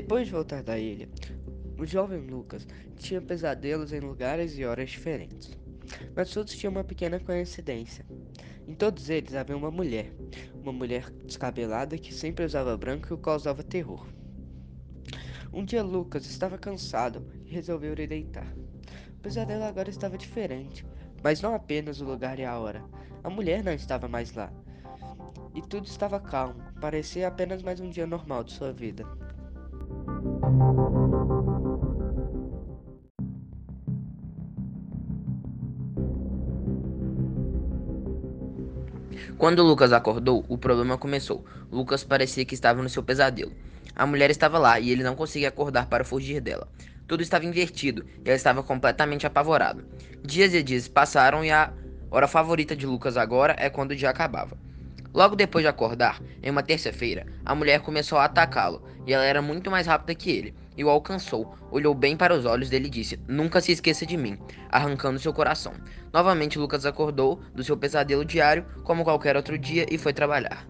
Depois de voltar da ilha, o jovem Lucas tinha pesadelos em lugares e horas diferentes, mas todos tinham uma pequena coincidência. Em todos eles havia uma mulher, uma mulher descabelada que sempre usava branco e o causava terror. Um dia Lucas estava cansado e resolveu ir deitar. O pesadelo agora estava diferente, mas não apenas o lugar e a hora. A mulher não estava mais lá. E tudo estava calmo, parecia apenas mais um dia normal de sua vida. Quando Lucas acordou, o problema começou. Lucas parecia que estava no seu pesadelo. A mulher estava lá e ele não conseguia acordar para fugir dela. Tudo estava invertido e ele estava completamente apavorado. Dias e dias passaram e a hora favorita de Lucas agora é quando o dia acabava. Logo depois de acordar, em uma terça-feira, a mulher começou a atacá-lo e ela era muito mais rápida que ele e o alcançou. Olhou bem para os olhos dele e disse: Nunca se esqueça de mim, arrancando seu coração. Novamente, Lucas acordou do seu pesadelo diário, como qualquer outro dia, e foi trabalhar.